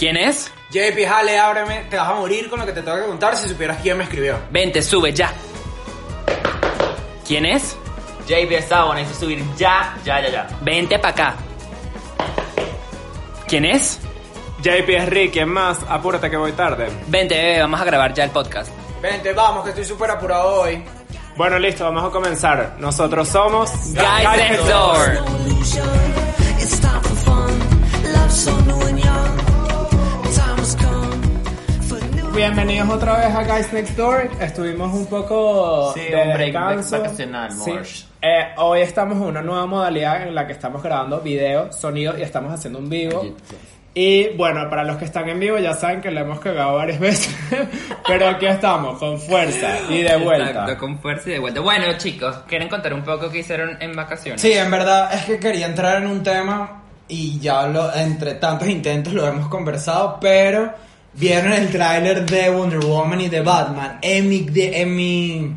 ¿Quién es? JP, jale, ábreme. Te vas a morir con lo que te tengo que contar si supieras quién me escribió. Vente, sube ya. ¿Quién es? JP Estado, necesito subir ya, ya, ya, ya. Vente para acá. ¿Quién es? JP es Rick, ¿quién más? Apúrate que voy tarde. Vente, bebé, vamos a grabar ya el podcast. Vente, vamos, que estoy súper apurado hoy. Bueno, listo, vamos a comenzar. Nosotros somos Guys Next Door. Bienvenidos otra vez a Guys Next Door. Estuvimos un poco Sí, de un break descanso. vacacional, Sí. Eh, hoy estamos en una nueva modalidad en la que estamos grabando video, sonido y estamos haciendo un vivo. Y bueno, para los que están en vivo ya saben que lo hemos cagado varias veces, pero aquí estamos con fuerza y de vuelta. Exacto, con fuerza y de vuelta. Bueno, chicos, ¿quieren contar un poco qué hicieron en vacaciones? Sí, en verdad es que quería entrar en un tema y ya lo, entre tantos intentos lo hemos conversado, pero vieron el tráiler de Wonder Woman y de Batman en mi, de- en mi,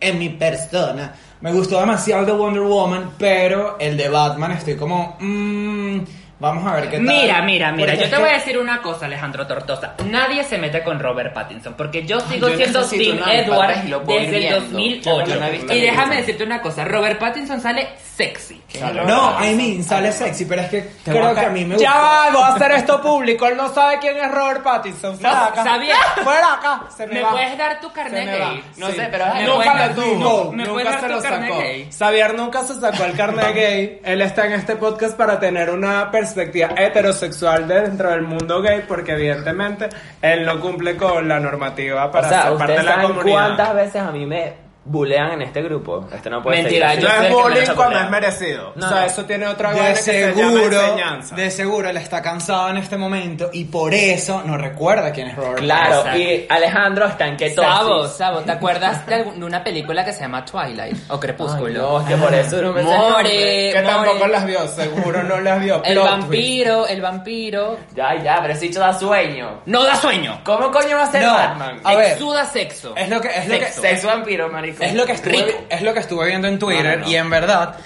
en mi persona. Me gustó demasiado el de Wonder Woman, pero el de Batman estoy como, mmm, vamos a ver qué tal. Mira, mira, mira, Porque yo te que- voy a decir una cosa, Alejandro Tortosa. Nadie se mete con Robert Pattinson, porque yo sigo yo siendo Tim Edward desde el viendo. 2008. Yo no he visto y déjame película. decirte una cosa, Robert Pattinson sale sexy. No, I mean, sale sexy, pero es que creo que a mí me gusta. Ya va, voy a hacer esto público. Él no sabe quién es Robert Pattinson. Fuera acá. ¿sabía? Fuera acá. Se me, ¿Me va. puedes dar tu carnet gay? No Sí. sé, pero ¿Me nunca lo tuvo, ¿Me puedes nunca dar se lo sacó. Xavier nunca se sacó el carnet gay. Él está en este podcast para tener una perspectiva heterosexual de dentro del mundo gay, porque evidentemente él no cumple con la normativa para o sea, ser parte de ¿ustedes la saben comunidad. cuántas veces a mí me bulean en este grupo? Esto no puede Mentira, ser. yo No sé es que bullying cuando es merecido. No, o sea, no. eso tiene otra vaina De que se llama seguro, enseñanza. de seguro él está cansado en este momento y por eso no recuerda quién es Robert Claro, Exacto. y Alejandro está en ketosis. Sabo, Sabo, ¿te acuerdas de, una película que se llama Twilight o Ay, Crepúsculo? no, es que por eso no me sé el nombre. More, Que more. tampoco las vio, seguro no las vio. El Plot vampiro, el vampiro. Ya, ya, pero ese dicho da sueño. No da sueño. ¿Cómo coño va a ser No. Batman? A ver. Exuda sexo. Es lo que es lo que Sexo. Sexo vampiro, marico. Es lo que estuve Rico. es lo que estuve viendo en Twitter No, no, no. y en verdad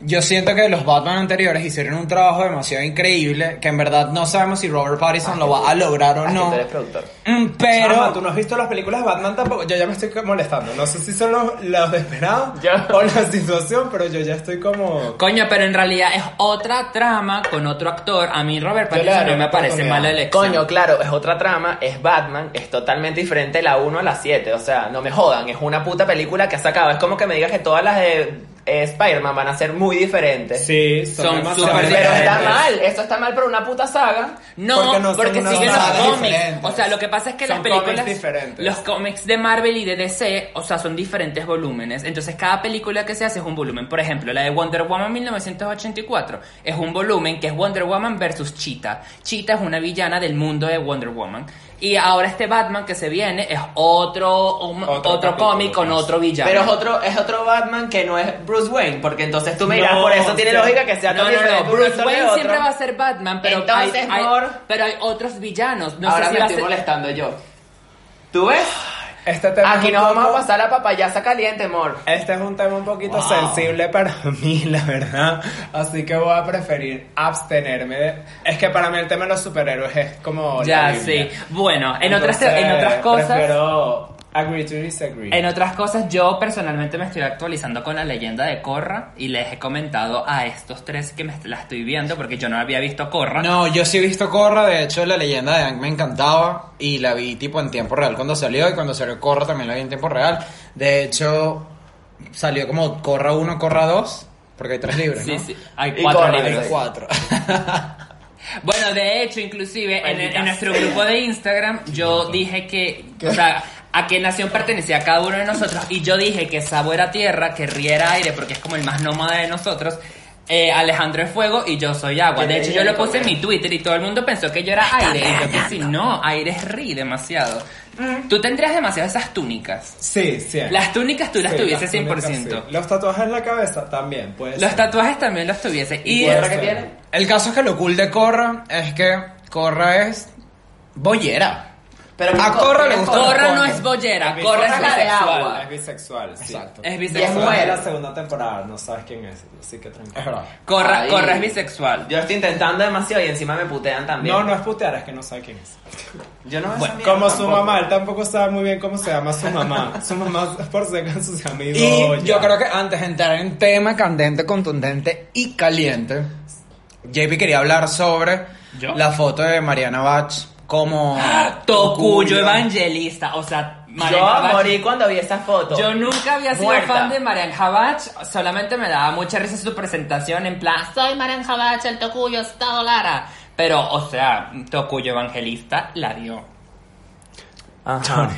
yo siento que los Batman anteriores hicieron un trabajo demasiado increíble que en verdad no sabemos si Robert Pattinson lo va a lograr o Ah, que no. tú eres productor. Mm, Pero Pero tú no has visto las películas de Batman tampoco. Yo ya me estoy molestando. No sé si son los, los desesperados Ya. o la situación, pero yo ya estoy como. Coño, pero en realidad es otra trama con otro actor. A mí Robert Pattinson no me parece mala elección. Coño, claro, es otra trama, es Batman, es totalmente diferente de la 1 a la 7. O sea, no me jodan, es una puta película que ha sacado. Es como que me digas que todas las de eh, Spider-Man van a ser muy diferentes. Sí, Son demasiado súper Pero está diferentes. mal, esto está mal por una puta saga. No, Porque no son porque siguen los cómics. diferentes. O sea, lo que pasa es que Son las películas. cómics diferentes. Los cómics de Marvel y de DC, o sea, son diferentes volúmenes. Entonces, cada película que se hace es un volumen. Por ejemplo, la de Wonder Woman 1984 es un volumen que es Wonder Woman versus Cheetah. Cheetah es una villana del mundo de Wonder Woman. Y ahora este Batman que se viene es otro, un- Otro otro, capítulo, cómic con pues. otro villano. Pero es otro, es otro Batman que no es Bruce Wayne, porque entonces tú me dirás, No, por eso tiene sí. lógica que sea No, tan no, no, diferente un Bruce actor de Wayne otro. siempre va a ser Batman, pero, Entonces, hay, hay- Mor- pero hay otros villanos. No Ahora sé si me va a estoy ser... molestando yo. ¿Tú ves? Este tema Aquí es un nos vamos a poco- pasar la papayaza caliente, amor. Este es un tema un poquito sensible para mí, la verdad. Así que voy a preferir abstenerme. de- Es que para mí el tema de los superhéroes es como. Ya, sí. Bueno, en otras, Entonces, en otras cosas... Prefiero agree to disagree. En otras cosas, yo personalmente me estoy actualizando con la leyenda de Korra y les he comentado a estos tres que me la estoy viendo porque yo no había visto Korra. No, yo sí he visto Corra, de hecho la leyenda de Aang me encantaba y la vi tipo en tiempo real cuando salió y cuando salió Corra también la vi en tiempo real. De hecho, salió como Corra 1, Corra 2, porque hay tres libros, Sí, ¿no? sí. Hay Y cuatro libros. Hay cuatro. Bueno, de hecho, inclusive en, nuestro grupo de Instagram yo dije que, o sea, a qué nación pertenecía cada uno de nosotros y yo dije que Sabo era tierra, que Rie era aire porque es como el más nómada de nosotros. eh, Alejandro es fuego y yo soy agua. De hecho, yo lo puse en mi Twitter y todo el mundo pensó que yo era aire. Y yo que sí, no, aire es ri demasiado. Tú tendrías demasiado esas túnicas. Sí, sí. Las túnicas tú las Sí, tuvieses las túnicas, 100%. sí. Los tatuajes en la cabeza también, puede Los ser. tatuajes también los tuviese. Y, ¿Y que tiene? El caso es que lo cool de Corra es que Corra es bollera. Pero A Corra le gusta Corra no es bollera, Corra es bisexual. de bisexual. agua. Es bisexual, sí. Exacto. Es Y bisexual. mujer. Es la segunda temporada, no sabes quién es, así que tranquilo. Es verdad. Corra, Ay. Corra es bisexual. Yo estoy intentando demasiado y encima me putean también. No, no es putear, es que no sabe quién es. Yo no Bueno, Como su tampoco. mamá, él tampoco sabe muy bien cómo se llama su mamá. Su mamá, por si acaso, se llama Y yo creo que antes de entrar en tema candente, contundente y caliente, JP quería hablar sobre ¿Yo? la foto de Mariana Bach como Tocuyo evangelista, o sea, Marian Yo morí cuando vi esa foto. Yo nunca había sido Muerta. fan de Marian Habach, solamente me daba mucha risa su presentación en plan, soy Marian Habach, el Tocuyo Estado Lara. Pero, o sea, Tocuyo evangelista la dio. Ajá.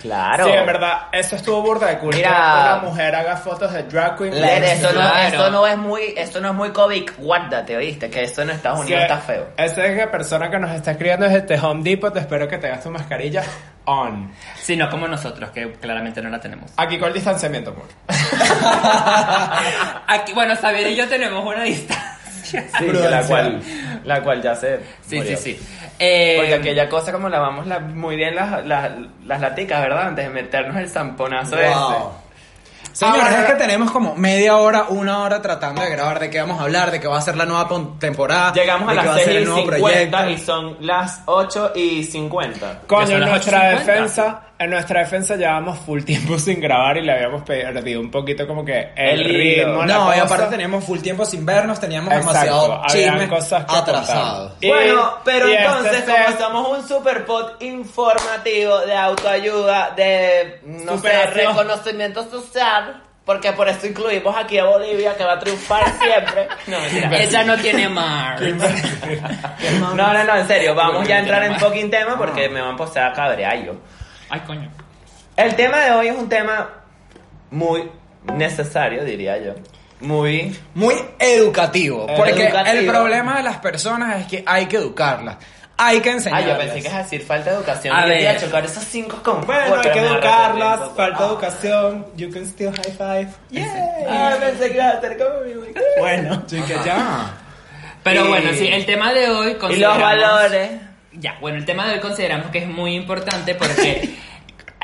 Claro. Sí, en verdad, eso estuvo burda de cool. Mira. que Una mujer haga fotos de drag queen. Esto, no, Claro. esto no es muy, esto no es muy COVID, guárdate, ¿oíste? Que esto en Estados Unidos está feo. Esa es la persona que nos está escribiendo desde este Home Depot. Espero que tengas tu mascarilla on. Sí, no como nosotros, que claramente no la tenemos. Aquí con el distanciamiento, amor. Aquí, bueno, Xavier y yo tenemos una distancia. Sí, la cual, la cual ya se Sí, murió. sí, sí. Eh, Porque aquella cosa como lavamos la, muy bien las, las, las laticas, ¿verdad? Antes de meternos el zamponazo Wow. Señores, Ahora- es que tenemos como media hora, una hora tratando de grabar de qué vamos a hablar, de qué va a ser la nueva temporada. ese. Llegamos a las ser 6 el y nuevo 50 proyecto. y son las 8 y 50. Coño, nuestra 8:50. defensa, en nuestra defensa llevábamos full tiempo sin grabar y le habíamos perdido un poquito como que el, El ritmo. la No, y cosa. aparte teníamos full tiempo sin vernos, teníamos Exacto, demasiado cosas que atrasado. contar. Y- Bueno, pero este entonces, como somos un super pod informativo de autoayuda, de, no sé, reconocimiento social, porque por eso incluimos aquí a Bolivia, que va a triunfar siempre. No, mentira. ella no tiene mar. No, no, no, en serio, vamos ya a entrar en fucking tema porque me van a empezar a cabrear yo. Ay, coño. El tema de hoy es un tema muy necesario, diría yo. Muy... Muy educativo. Eh, porque educativo. el problema de las personas es que hay que educarlas. Hay que Ah, enseñarlas. yo pensé que es decir falta de educación. A ver. a chocar esos cinco con Bueno, hay que educarlas, falta educación. You can still high five. Ah, pensé que iba a hacer como mi Bueno, Chica, ya. Pero Y- bueno, sí, el tema de hoy Y los consideramos... valores. Ya, bueno, el tema de hoy consideramos que es muy importante porque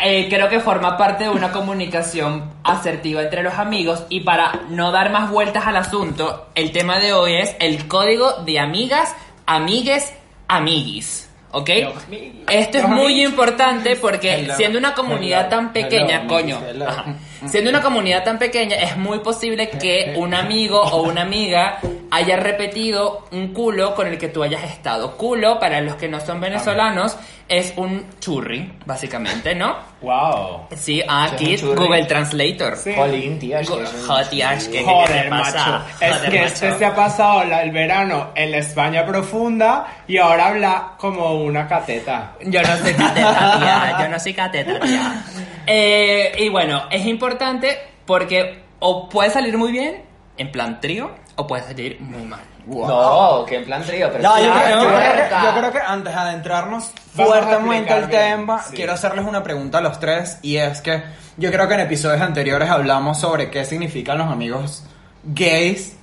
eh, creo que forma parte de una comunicación asertiva entre los amigos. Y para no dar más vueltas al asunto, el tema de hoy es el código de amigas, amigues, amiguis. ¿Ok? Esto es muy importante porque siendo una comunidad tan pequeña, coño, ajá, siendo una comunidad tan pequeña, es muy posible que un amigo o una amiga haya repetido un culo con el que tú hayas estado. Culo, para los que no son venezolanos, es un churri, básicamente, ¿no? wow. Sí, aquí es un churri? Google Translator. Sí. Jolín, que Go- Joder, ¿qué- Joder, pasa? macho. Es Joder, que macho. este se ha pasado la- el verano en la España profunda y ahora habla como una cateta. Yo no soy cateta, tía. Yo no soy cateta, tía. Eh, y bueno, es importante porque o puede salir muy bien, en plan trío, o puede salir muy mal. No, que en plan trío, pero No, sí, yo, creo, yo creo que, yo creo que antes de adentrarnos fuertemente al tema, sí. quiero hacerles una pregunta a los tres y es que yo creo que en episodios anteriores hablamos sobre qué significan los amigos gays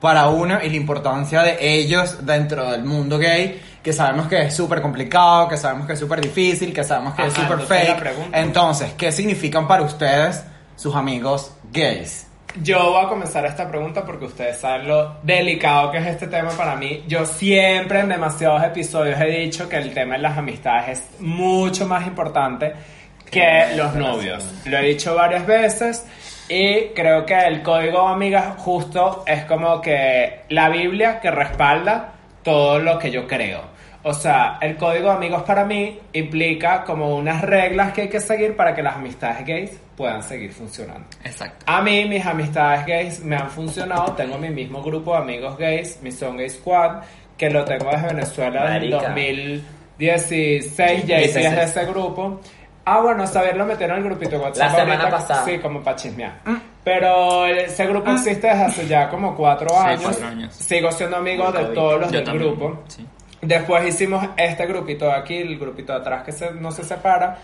para uno y la importancia de ellos dentro del mundo gay, que sabemos que es súper complicado, que sabemos que es súper difícil, que sabemos que es súper fake. Entonces, ¿qué significan para ustedes sus amigos gays? Yo voy a comenzar esta pregunta porque ustedes saben lo delicado que es este tema para mí. Yo siempre en demasiados episodios he dicho que el tema de las amistades es mucho más importante que los novios. Lo he dicho varias veces y creo que el código amigas justo es como que la Biblia que respalda todo lo que yo creo. O sea, el código de amigos para mí implica como unas reglas que hay que seguir para que las amistades gays puedan seguir funcionando. Exacto. A mí mis amistades gays me han funcionado, tengo mi mismo grupo de amigos gays, mi Son Gay Squad, que lo tengo desde Venezuela desde el Marica. 2016, Jay es de 16. ese grupo. Ah, bueno, saber lo metieron en el grupito de WhatsApp. La semana ahorita, pasada. Sí, como para chismear. Pero ese grupo existe desde hace ya como cuatro Sí, años. cuatro años. Sigo siendo amigo de todos los Yo del también, grupo. sí. Después hicimos este grupito de aquí, el grupito de atrás que se- no se separa.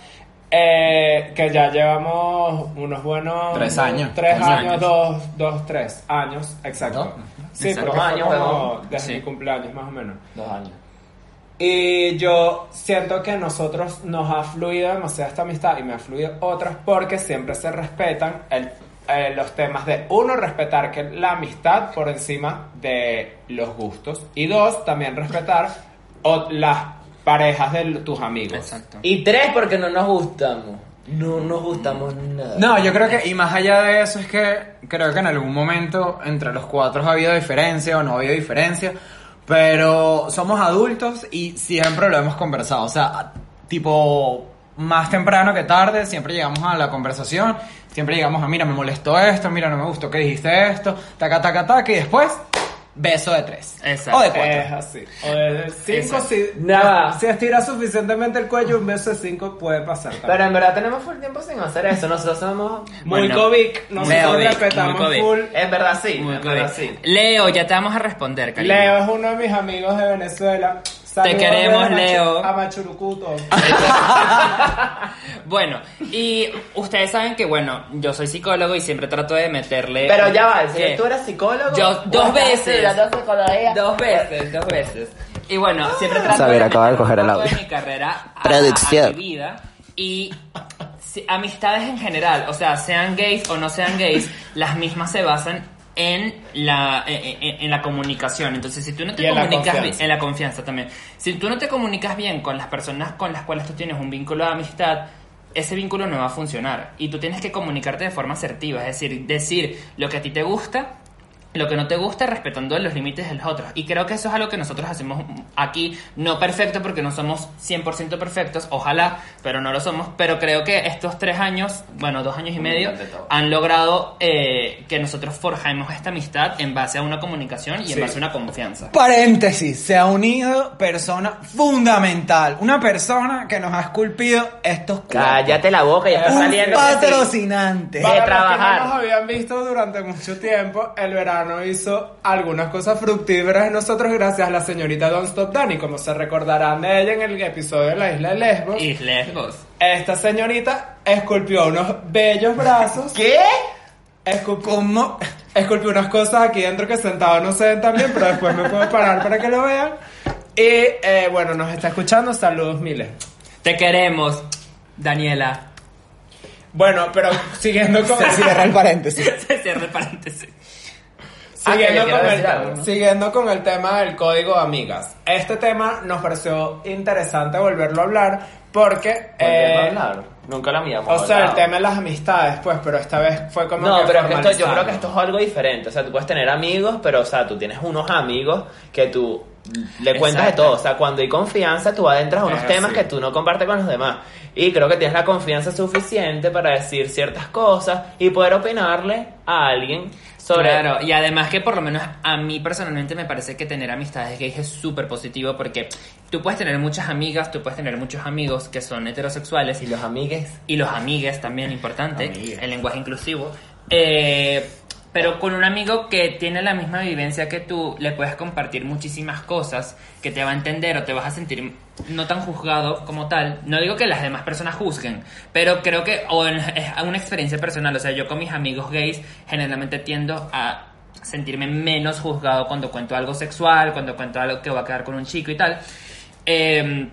eh, que ya llevamos unos buenos Tres años. tres Tres años, años. dos, dos, tres años, exacto. ¿No? Sí, Exacto. Dos años, como desde Sí. mi cumpleaños más o menos. Dos años. Y yo siento que a nosotros nos ha fluido demasiado esta amistad y me ha fluido otras porque siempre se respetan el- eh, los temas de uno, respetar que la amistad por encima de los gustos y dos, también respetar o- las parejas de tus amigos. Exacto. Y tres, porque no nos gustamos. No nos gustamos nada. No, yo creo que, y más allá de eso, es que creo que en algún momento entre los cuatro ha habido diferencia o no ha habido diferencia, pero somos adultos y siempre lo hemos conversado. O sea, tipo, más temprano que tarde, siempre llegamos a la conversación, siempre llegamos a, mira, me molestó esto, mira, no me gustó que dijiste esto, taca, taca, taca, y después, beso de tres. Exacto. O de cuatro. Es así. O de cinco, Exacto. si, Nada. si estira suficientemente el cuello, un beso de cinco puede pasar. también. Pero en verdad tenemos full tiempo sin hacer eso. Nosotros somos. muy Bueno, COVID, nosotros respetamos full. En verdad sí. Muy en verdad sí. Leo, ya te vamos a responder, cariño. Leo es uno de mis amigos de Venezuela. Saludos queremos, Leo. A Machurucuto. Bueno, y ustedes saben que, bueno, yo soy psicólogo y siempre trato de meterle... Pero ya va, si ¿Qué? tú eres psicólogo. Yo, ¿o dos veces. Dos veces, dos veces. Y bueno, siempre trato Saber, de acaba de coger el poco de audio. mi carrera a, a mi vida y si- amistades en general, o sea, sean gays o no sean gays, las mismas se basan en la en, en- en la comunicación. Entonces, si tú no te Y en la comunicas bien, en la confianza también. Si tú no te comunicas bien con las personas con las cuales tú tienes un vínculo de amistad, ese vínculo no va a funcionar y tú tienes que comunicarte de forma asertiva, es decir, decir lo que a ti te gusta lo que no te gusta respetando los límites de los otros. Y creo que eso es algo que nosotros hacemos aquí, no perfecto porque no somos 100% perfectos, ojalá, pero no lo somos. Pero creo que estos tres años, bueno, dos años y medio, de han logrado eh, que nosotros forjemos esta amistad en base a una comunicación y en Sí. base a una confianza. Paréntesis, se ha unido persona fundamental, una persona que nos ha esculpido estos cuerpos. Cállate la boca, ya está Un saliendo. patrocinante. Para trabajar. los que no nos habían visto durante mucho tiempo, el verano hizo algunas cosas fructíferas en nosotros gracias a la señorita Don't Stop Dani, como se recordarán de ella en el episodio de la isla de Lesbos. Y lesbos. Esta señorita esculpió unos bellos brazos. ¿Qué? Esculpió, ¿Cómo? esculpió unas cosas aquí dentro que sentado no se ven tan bien, pero después me puedo parar para que lo vean. Y eh, bueno, nos está escuchando. Saludos miles. Te queremos, Daniela. Bueno, pero siguiendo con, Se cierra el paréntesis. Se cierra el paréntesis. Siguiendo, Ah, yo con el, algo, ¿no? siguiendo con el tema del código de amigas. Este tema nos pareció interesante volverlo a hablar porque... Volviendo a eh, hablar. Nunca lo habíamos O sea, el tema de las amistades, pues, pero esta vez fue como No, que pero es que esto, yo creo que esto es algo diferente. O sea, tú puedes tener amigos, pero, o sea, tú tienes unos amigos que tú le cuentas Exacto. de todo. O sea, cuando hay confianza, tú adentras a unos Es temas que tú no compartes con los demás. Y creo que tienes la confianza suficiente para decir ciertas cosas y poder opinarle a alguien sobre... Claro, y además que por lo menos a mí personalmente me parece que tener amistades gays es súper positivo porque tú puedes tener muchas amigas, tú puedes tener muchos amigos que son heterosexuales Y los amigues. y los amigues también, importante, Amigues. el lenguaje inclusivo. Eh, pero con un amigo que tiene la misma vivencia que tú, le puedes compartir muchísimas cosas que te va a entender o te vas a sentir no tan juzgado como tal. No digo que las demás personas juzguen, pero creo que o en- es una experiencia personal. O sea, yo con mis amigos gays generalmente tiendo a sentirme menos juzgado cuando cuento algo sexual, cuando cuento algo que va a quedar con un chico y tal. Eh,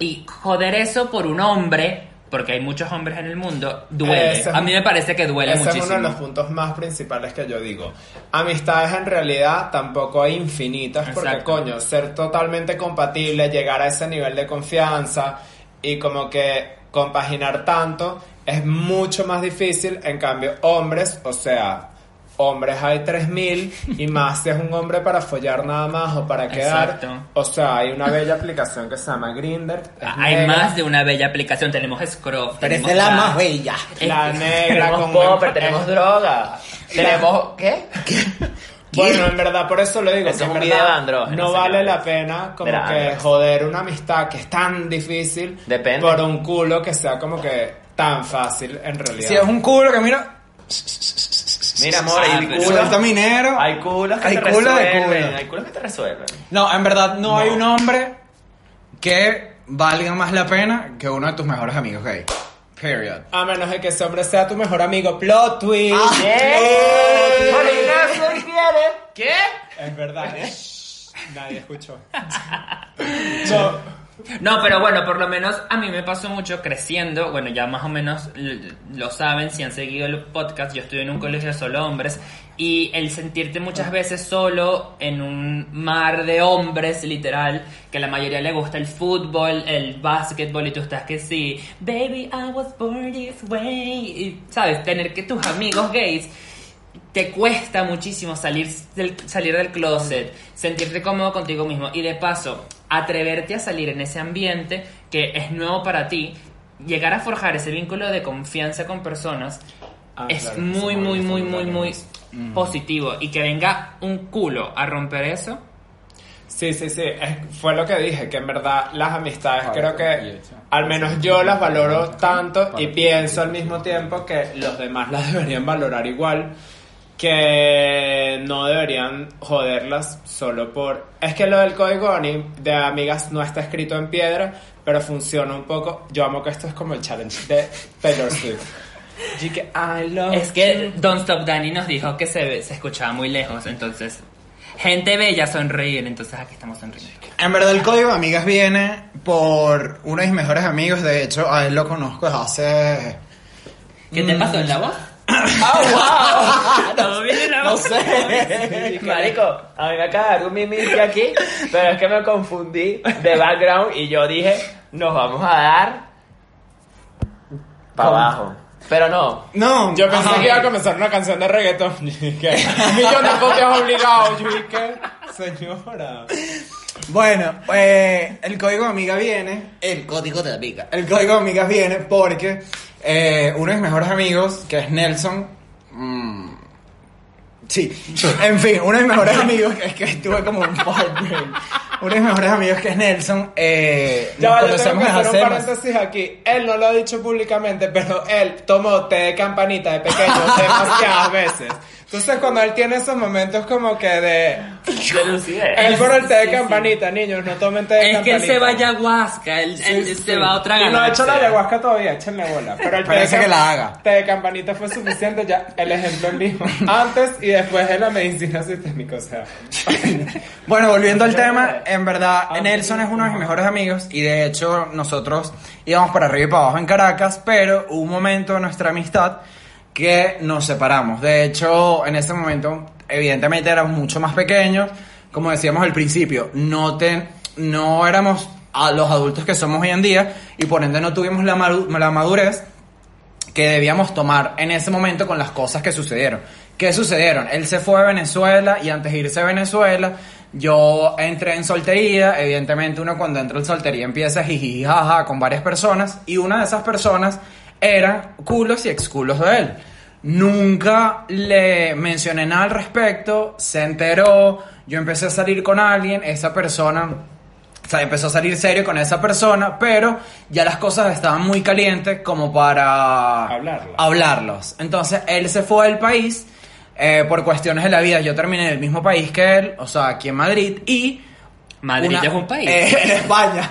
y joder eso por un hombre, porque hay muchos hombres en el mundo, duele. Ese es a mí me parece que duele Ese muchísimo. es uno de los puntos más principales que yo digo. Amistades en realidad tampoco hay infinitas porque Exacto. coño, ser totalmente compatible, llegar a ese nivel de confianza y como que compaginar tanto es mucho más difícil. En cambio, hombres, o sea, hombres hay 3000 y más si es un hombre para follar nada más o para quedar. Exacto. O sea, hay una bella aplicación que se llama Grinder. Hay más de una bella aplicación. Tenemos Scruff. Pero es la más bella. La negra Tenemos con popper, tenemos droga. Tenemos... ¿Qué? Bueno, en verdad, por eso lo digo. Eso que es un verdad video No vale la pena como que joder una amistad que es tan difícil Depende. por un culo que sea como que tan fácil en realidad. Si es un culo que mira, Mira, amor, Ah, hay culos... suelta minero. Hay culos que Hay te culo de resuelven. culo. Hay culos que te resuelven. No, en verdad no, hay un hombre que valga más la pena que uno de tus mejores amigos gay. Period. A menos de que ese hombre sea tu mejor amigo. Plot twist. Ah. ¿Qué? Bueno, Ignacio, ¿qué quieres? ¿Qué? Es verdad. Nadie escuchó. No. No, pero bueno, por lo menos a mí me pasó mucho creciendo. Bueno, ya más o menos lo saben si han seguido el podcast. Yo estuve en un colegio de solo hombres. Y el sentirte muchas veces solo en un mar de hombres, literal, que a la mayoría le gusta el fútbol, el básquetbol, y tú estás que sí, baby, I was born this way. Y, ¿sabes? Tener que tus amigos gays te cuesta muchísimo salir del, salir del closet, sentirte cómodo contigo mismo y de paso atreverte a salir en ese ambiente que es nuevo para ti, llegar a forjar ese vínculo de confianza con personas Ah, es claro, muy, muy, muy, sí, muy, muy claro. positivo. Y que venga un culo a romper eso. Sí, sí, sí, es- fue lo que dije, que en verdad las amistades A creo que al menos yo las valoro tanto y pienso al mismo tiempo que los demás las deberían valorar igual, que deberían joderlas solo por... Es que lo del código de amigas no está escrito en piedra, pero funciona un poco. Yo amo que esto es como el challenge de Taylor Swift. Y que I love Es que Don't Stop Danny nos dijo que se, se escuchaba muy lejos, entonces gente bella sonreír, entonces aquí estamos sonriendo. En verdad el código de amigas viene por uno de mis mejores amigos, de hecho a él lo conozco desde hace... ¿Qué te pasó en la voz? ¡Ah, wow! ¿Todo bien en la No sé. Marico, a mí me acaba de dar un mimiti aquí, pero es que me confundí de background y yo dije, nos vamos a dar para abajo. Pero no. No, Yo pensé ajá. que iba a comenzar una canción de reggaetón. Y dije, un millón de copias obligados. Yo dije, señora. Bueno, eh, el código de amiga viene. El código de amiga. El código de amigas viene porque eh, uno de mis mejores amigos, que es Nelson. mm, sí, en fin, uno de mis mejores amigos, que es que estuve como un heartbreak. Uno de mis mejores amigos, que es Nelson. Eh, Ya nos va, yo tengo conocemos que desde hacer un más- paréntesis aquí. Él no lo ha dicho públicamente, pero él tomó té de campanita de pequeño demasiadas veces. Entonces cuando él tiene esos momentos como que de... De lucidez. Él por el té de Sí, sí. campanita, niños, no tomen té de Es que campanita. él se va ayahuasca, él, él Sí, se sí. va a otra Y no ha hecho la ayahuasca todavía, échenle bola. Pero el té Parece de que la haga. té de campanita fue suficiente ya. El ejemplo en vivo. Antes y después de la medicina sistémica, o sea. Bueno, volviendo al tema, en verdad, Nelson es uno de mis mejores amigos y de hecho nosotros íbamos para arriba y para abajo en Caracas, pero hubo un momento de nuestra amistad que nos separamos. De hecho, en ese momento, evidentemente éramos mucho más pequeños, como decíamos al principio, no, te, no éramos a los adultos que somos hoy en día y por ende no tuvimos la, la madurez que debíamos tomar en ese momento con las cosas que sucedieron. ¿Qué sucedieron? Él se fue a Venezuela y antes de irse a Venezuela, yo entré en soltería. Evidentemente, uno cuando entra en soltería empieza jiji, jaja con varias personas y una de esas personas eran culos y exculos de él. Nunca le mencioné nada al respecto, se enteró, yo empecé a salir con alguien, esa persona o sea, empezó a salir serio con esa persona, pero ya las cosas estaban muy calientes como para Hablarlas. hablarlos. Entonces él se fue del país eh, por cuestiones de la vida. Yo terminé en el mismo país que él, o sea, aquí en Madrid y Madrid una- es un país. eh, en España.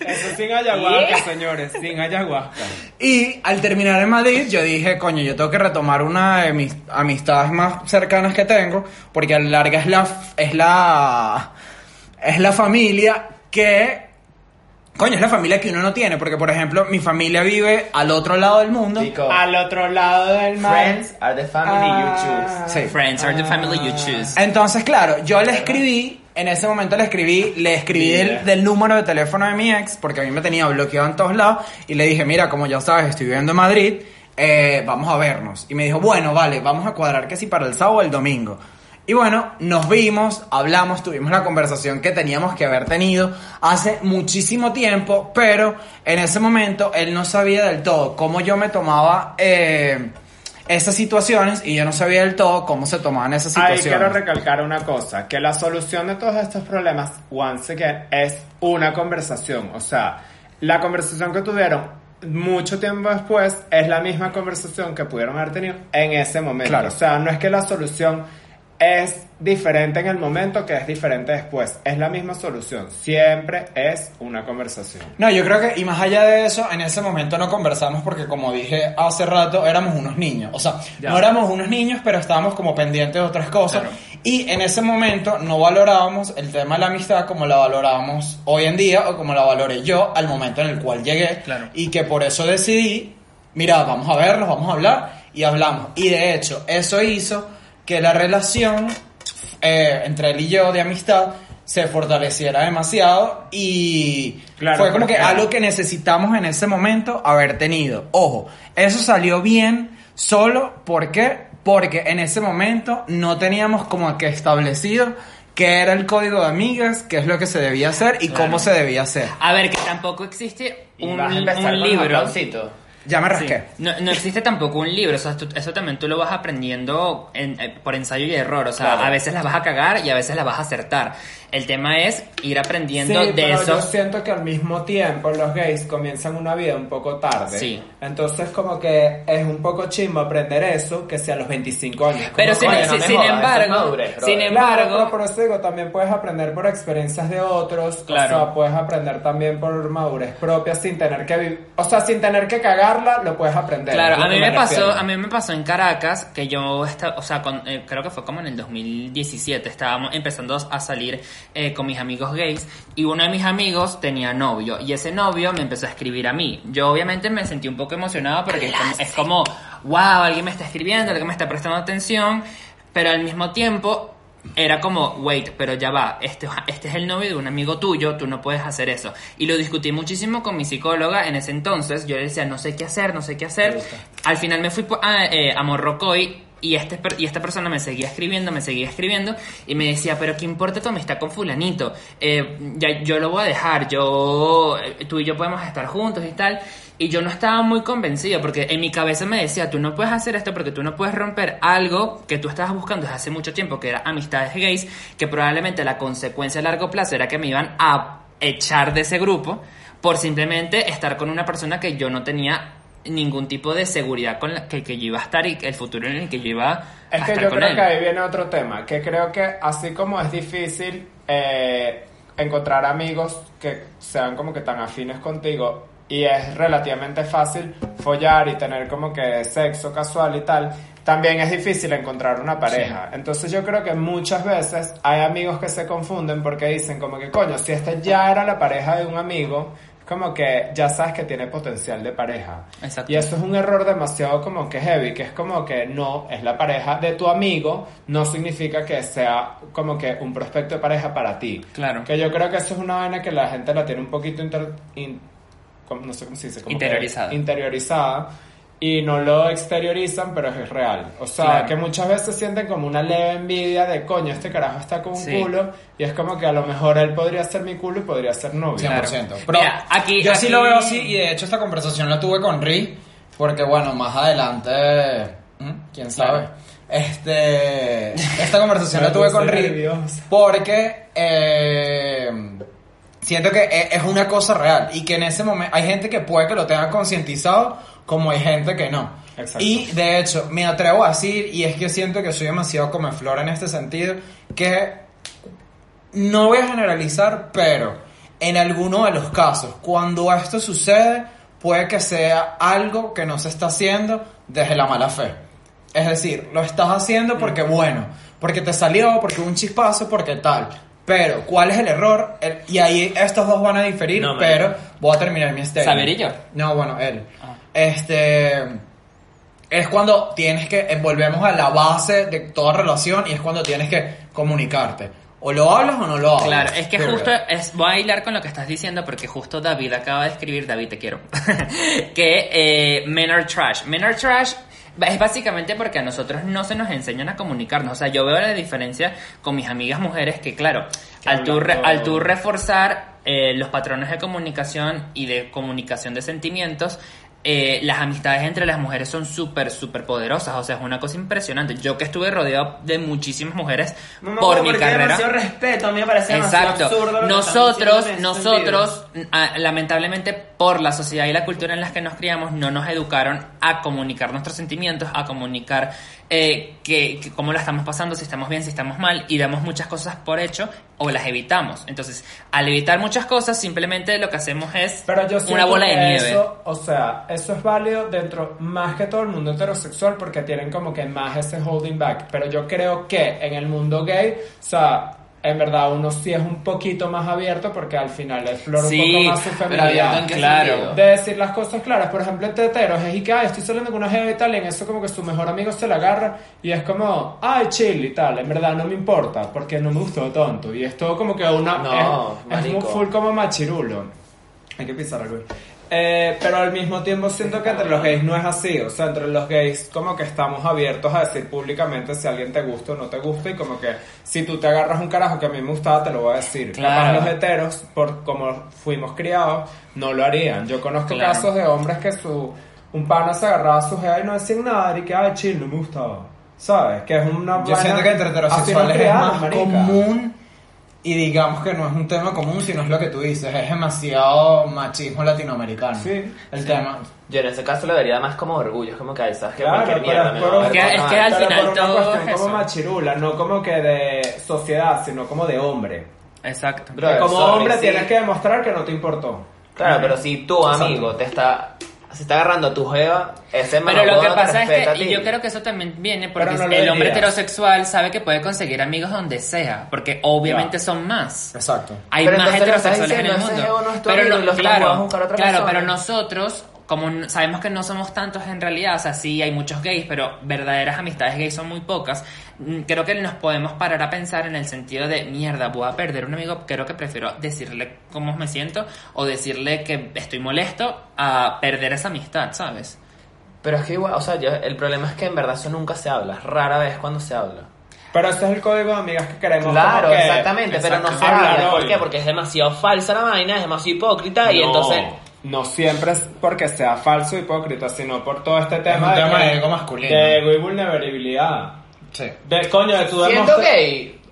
Eso sin ayahuasca, señores. Sin ayahuasca. Y al terminar en Madrid, yo dije, coño, yo tengo que retomar una de mis amistades más cercanas que tengo, porque a la larga es la, es la, es la familia que, coño, es la familia que uno no tiene, porque por ejemplo, mi familia vive al otro lado del mundo. Chico, Al otro lado del mar. friends are the family you Ah. choose. Sí. Friends are the family you choose. Entonces, claro, yo le escribí, en ese momento le escribí, le escribí del número de teléfono de mi ex, porque a mí me tenía bloqueado en todos lados, y le dije, mira, como ya sabes, estoy viviendo en Madrid, eh, vamos a vernos. Y me dijo, bueno, vale, vamos a cuadrar que si para el sábado o el domingo. Y bueno, nos vimos, hablamos, tuvimos la conversación que teníamos que haber tenido hace muchísimo tiempo, pero en ese momento él no sabía del todo cómo yo me tomaba eh, esas situaciones y yo no sabía del todo cómo se tomaban esas Ahí situaciones. quiero recalcar una cosa, que la solución de todos estos problemas, once again, es una conversación. O sea, la conversación que tuvieron mucho tiempo después es la misma conversación que pudieron haber tenido en ese momento. Claro. O sea, no es que la solución es diferente en el momento que es diferente después. Es la misma solución. Siempre es una conversación. No, yo creo que, y más allá de eso, en ese momento no conversamos porque, como dije hace rato, éramos unos niños. O sea, Ya. no éramos unos niños, pero estábamos como pendientes de otras cosas. Claro. Y en ese momento no valorábamos el tema de la amistad como la valorábamos hoy en día o como la valoré yo al momento en el cual llegué. Claro. Y que por eso decidí, mira, vamos a verlos, vamos a hablar y hablamos. Y de hecho, eso hizo que la relación eh, entre él y yo de amistad se fortaleciera demasiado y Claro, fue como que porque- algo que necesitamos en ese momento haber tenido. Ojo, eso salió bien solo ¿por qué? porque en ese momento no teníamos como que establecido qué era el código de amigas, qué es lo que se debía hacer y cómo se debía hacer. A ver, que tampoco existe Y un, vas a empezar un con los libro. Ya me Sí. rasqué. No, no existe tampoco un libro, o sea, tú- eso también tú lo vas aprendiendo en- eh, por ensayo y error, o sea, Claro. a veces las vas a cagar y a veces las vas a acertar. El tema es ir aprendiendo Sí, de pero yo eso. siento que al mismo tiempo los gays comienzan una vida un poco tarde. Sí. Entonces como que es un poco chimbo aprender eso que sea a los 25 años. Pero sin, no sin- embargo, madurez, sin Claro, embargo, pero por eso digo, también puedes aprender por experiencias de otros, Claro. o sea, puedes aprender también por madurez propia sin tener que vivir, o sea, sin tener que lo puedes aprender. Claro, a mí me pasó, a mí me pasó en Caracas que yo, esta- o sea, con- eh, creo que fue como en el 2017, estábamos empezando a salir eh, con mis amigos gays y uno de mis amigos tenía novio y ese novio me empezó a escribir a mí. Yo obviamente me sentí un poco emocionado porque es como, es como, wow, alguien me está escribiendo, alguien me está prestando atención, pero al mismo tiempo era como, wait, pero ya va, este, este es el novio de un amigo tuyo, tú no puedes hacer eso. Y lo discutí muchísimo con mi psicóloga en ese entonces, yo le decía, no sé qué hacer, no sé qué hacer. Al final me fui po- a, eh, a Morrocoy y, este, y esta persona me seguía escribiendo, me seguía escribiendo y me decía, pero ¿qué importa tu amistad con fulanito? Eh, ya, yo lo voy a dejar, yo, eh, tú y yo podemos estar juntos y tal. Y yo no estaba muy convencido porque en mi cabeza me decía, tú no puedes hacer esto porque tú no puedes romper algo que tú estabas buscando desde hace mucho tiempo, que era amistades gays, que probablemente la consecuencia a largo plazo era que me iban a echar de ese grupo por simplemente estar con una persona que yo no tenía ningún tipo de seguridad con la que, que yo iba a estar y el futuro en el que yo iba a Es que yo con creo él. que ahí viene otro tema, que creo que así como es difícil eh, encontrar amigos que sean como que tan afines contigo y es relativamente fácil follar y tener como que sexo casual y tal, también es difícil encontrar una pareja. Entonces yo creo que muchas veces hay amigos que se confunden porque dicen como que coño, si esta ya era la pareja de un amigo, como que ya sabes que tiene potencial de pareja. Exacto. Y eso es un error demasiado como que heavy, que es como que no, es la pareja de tu amigo, no significa que sea como que un prospecto de pareja para ti. Claro. Que yo creo que eso es una vaina que la gente la tiene un poquito inter- in- no sé cómo se dice, como Interiorizada. interiorizada y no lo exteriorizan, pero es real. O sea, Claro. que muchas veces sienten como una leve envidia de coño, este carajo está con un Sí. culo y es como que a lo mejor él podría ser mi culo y podría ser novio. 100%. Claro. Pero Mira, aquí- yo sí aquí- lo veo así y de hecho esta conversación la tuve con Ri porque bueno, más adelante, ¿hmm? quién sabe. Este, esta conversación la tuve con Ri nerviosa. porque eh, siento que e- es una cosa real y que en ese momento hay gente que puede que lo tenga concientizado como hay gente que no. Exacto. Y de hecho, me atrevo a decir, y es que siento que soy demasiado come flor en este sentido, que no voy a generalizar, pero en alguno de los casos, cuando esto sucede, puede que sea algo que no se está haciendo desde la mala fe. Es decir, lo estás haciendo porque bueno, porque te salió, porque un chispazo, porque tal. Pero, ¿cuál es el error? El- y ahí estos dos van a diferir, No, pero voy a terminar mi statement. ¿Saber y yo? No, bueno, él. Ah. Este es cuando tienes que eh, volvemos a la base de toda relación y es cuando tienes que comunicarte. O lo hablas o no lo hablas. Claro, es que Period. justo es, voy a hilar con lo que estás diciendo porque justo David acaba de escribir, David te quiero, que eh, men are trash. Men are trash es básicamente porque a nosotros no se nos enseñan a comunicarnos. O sea, yo veo la diferencia con mis amigas mujeres que, claro, Que al tú, re- al tú reforzar eh, los patrones de comunicación y de comunicación de sentimientos, eh, las amistades entre las mujeres son súper, súper poderosas. O sea, es una cosa impresionante. Yo que estuve rodeado de muchísimas mujeres por mi carrera. respeto, a mí me parece Exacto. absurdo. Nosotros, nosotros, ah, lamentablemente por la sociedad y la cultura en las que nos criamos, no nos educaron a comunicar nuestros sentimientos, a comunicar eh, que, que cómo la estamos pasando, si estamos bien, si estamos mal, y damos muchas cosas por hecho o las evitamos. Entonces, al evitar muchas cosas, simplemente lo que hacemos es Pero yo una bola de que nieve. Eso, o sea, eso es válido dentro más que todo el mundo heterosexual porque tienen como que más ese holding back. Pero yo creo que en el mundo gay, o sea, en verdad uno sí es un poquito más abierto porque al final explora Sí, un poco más su feminidad. en Claro. De decir las cosas claras, por ejemplo, entre heteros es y que, ay, estoy saliendo con una jeva y tal, y en eso como que su mejor amigo se la agarra y es como, ay, chill y tal, en verdad no me importa porque no me gustó tanto. Y es todo como que una. No, es, es muy full como machirulo. Hay que pisar algo. Eh, pero al mismo tiempo siento que entre los gays no es así, o sea, entre los gays como que estamos abiertos a decir públicamente si alguien te gusta o no te gusta y como que si tú te agarras un carajo que a mí me gustaba te lo voy a decir. Claro. Capaz los heteros, por como fuimos criados, no lo harían. Yo conozco Claro. casos de hombres que su un pana se agarraba a su jeva y no decían nada y que, ay, chill, no me gustaba. ¿Sabes? Que es una Yo siento que entre heterosexuales es más marica. común y digamos que no es un tema común, sino es lo que tú dices, es demasiado machismo latinoamericano. Sí, el tema. Yo en ese caso lo vería más como orgullo, es como que, ¿sabes qué? Claro, pero mierda es me por- ver Es que- es que al Pero final por una todo cuestión es como eso. machirula, no como que de sociedad, sino como de hombre. Exacto. Bro, que como sorry, hombre sí. tienes que demostrar que no te importó. Claro, pero si tu amigo te está, se está agarrando a tu jeva, ese Pero lo que pasa es que, y yo creo que eso también viene porque no el hombre heterosexual sabe que puede conseguir amigos donde sea, porque obviamente Ya. son más. Exacto. Hay Pero más heterosexuales en el mundo. no es tu pero amigo no- claro, jugando a buscar a otra claro, persona. pero nosotros, como sabemos que no somos tantos en realidad, o sea, sí hay muchos gays, pero verdaderas amistades gays son muy pocas. Creo que nos podemos parar a pensar en el sentido de mierda, voy a perder un amigo. Creo que prefiero decirle cómo me siento o decirle que estoy molesto a perder esa amistad, ¿sabes? Pero es que igual, o sea, yo- el problema es que en verdad eso nunca se habla, rara vez cuando se habla. Pero ese es el código de amigas que queremos. Claro, que- exactamente, pero no se habla. ¿Por qué? Porque es demasiado falsa la vaina, es demasiado hipócrita y No, entonces... No siempre es porque sea falso o hipócrita, sino por todo este tema un de, tema que- de ego masculino. De ego y vulnerabilidad. Sí. De, coño, de tu Siendo demostra-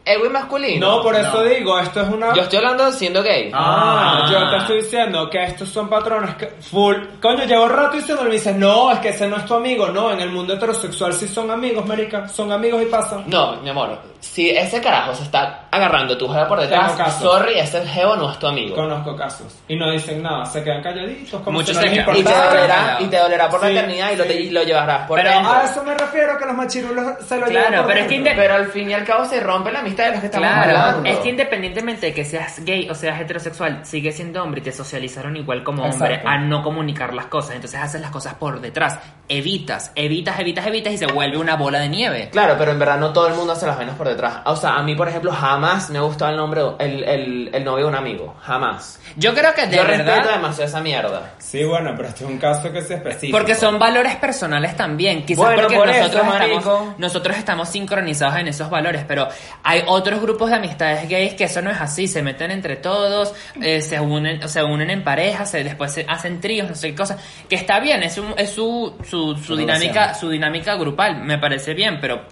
y masculino. No, por eso No. digo, esto es una... Yo estoy hablando siendo gay. Ah, Ah. yo te estoy diciendo que estos son patrones que full. Coño, llevo rato diciéndolo y me dices, no, es que ese no es tu amigo. No, en el mundo heterosexual sí son amigos, marica. Son amigos y pasan. No, mi amor, si ese carajo se está agarrando tu jeva por detrás, caso. sorry, ese geo no es tu amigo. Conozco casos. Y no dicen nada, se quedan calladitos. Como Muchos si no se les quedan- Y te importara. dolerá, y te dolerá por la Sí, eternidad y lo, te- sí. y lo llevarás por Pero- dentro. A eso me refiero, que los machirulos se lo Claro, llevan por pero es que dentro. inde- Pero al fin y al cabo se rompe la de los que estamos Claro, hablando. es que independientemente de que seas gay o seas heterosexual, sigue siendo hombre y te socializaron igual como hombre Exacto. a no comunicar las cosas. Entonces haces las cosas por detrás. Evitas, evitas, evitas, evitas y se vuelve una bola de nieve. Claro, pero en verdad no todo el mundo hace las vainas por detrás. O sea, a mí, por ejemplo, jamás me ha gustado el nombre, el, el, el novio de un amigo. Jamás. Yo creo que de Yo respeto verdad. demasiado esa mierda. Sí, bueno, pero este es un caso que es específico. Porque son valores personales también. Quizás Bueno, porque por eso, nosotros, marico. estamos, nosotros estamos sincronizados en esos valores, pero hay otros grupos de amistades gays que eso no es así. Se meten entre todos, eh, se unen, se unen en parejas, se, después se hacen tríos, no sé qué cosas. Que está bien, es, un- es su, su, su dinámica, su dinámica grupal, me parece bien, pero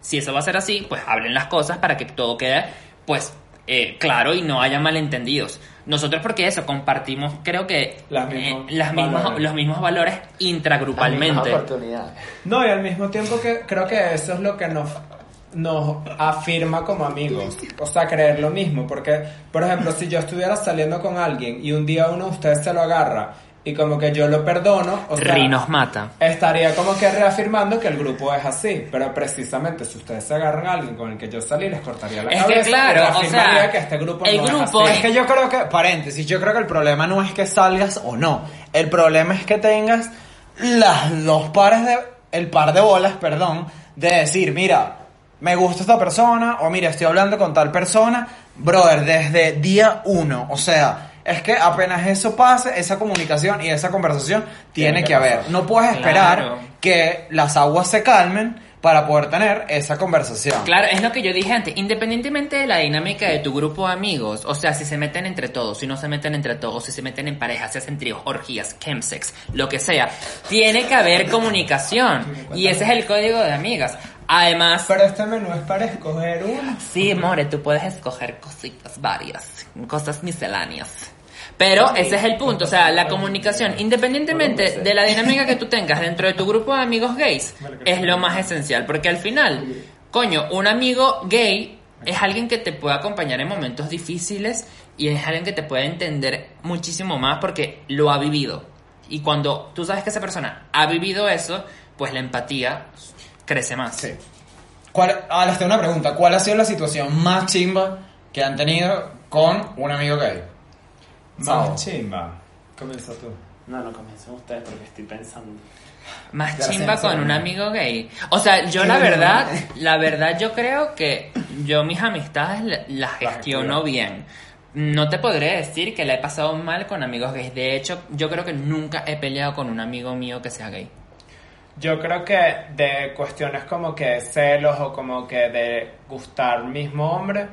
si eso va a ser así, pues hablen las cosas para que todo quede, pues, eh, claro y no haya malentendidos. Nosotros porque eso, compartimos, creo que Las eh, las mismas- los mismos valores Las mismas intragrupalmente. oportunidades. No, y al mismo tiempo que creo que eso es lo que nos, nos afirma como amigos. O sea, creer lo mismo. Porque, por ejemplo, si yo estuviera saliendo con alguien y un día uno de ustedes se lo agarra y como que yo lo perdono, o sea, Ri nos mata. estaría como que reafirmando que el grupo es así. Pero precisamente si ustedes se agarran a alguien con el que yo salí, les cortaría la Es que cabeza. y claro, o sea, que este grupo el no es grupo así. Es que yo creo que, paréntesis, yo creo que el problema no es que salgas o no. El problema es que tengas las dos pares de, el par de bolas, perdón, de decir, mira, me gusta esta persona, o mira, estoy hablando con tal persona, brother, desde día uno. O sea, es que apenas eso pase, esa comunicación y esa conversación tiene, Tiene que que haber. No puedes esperar Claro. que las aguas se calmen para poder tener esa conversación. Claro, es lo que yo dije antes, independientemente de la dinámica de tu grupo de amigos, o sea, si se meten entre todos, si no se meten entre todos, si se meten en parejas, si hacen tríos, orgías, chemsex, lo que sea, tiene que haber comunicación. Y ese es el código de amigas. Además, Pero este menú es para escoger uno. Sí, more, tú puedes escoger cositas varias, cosas misceláneas. Pero ese es el punto, o sea, la comunicación, independientemente de la dinámica que tú tengas dentro de tu grupo de amigos gays, es lo más esencial, porque al final, coño, un amigo gay es alguien que te puede acompañar en momentos difíciles y es alguien que te puede entender muchísimo más porque lo ha vivido. Y cuando tú sabes que esa persona ha vivido eso, pues la empatía crece más. Sí. ¿Cuál, ah, les tengo una pregunta. ¿Cuál ha sido la situación más chimba que han tenido con un amigo gay? Sao. Más chimba. Comienza tú. No, no comiencen ustedes porque estoy pensando. Más chimba con un amigo gay. O sea, yo la verdad, la verdad yo creo que yo mis amistades la- las gestiono bien. No te podré decir que la he pasado mal con amigos gays. De hecho, yo creo que nunca he peleado con un amigo mío que sea gay. Yo creo que de cuestiones como que celos o como que de gustar mismo hombre,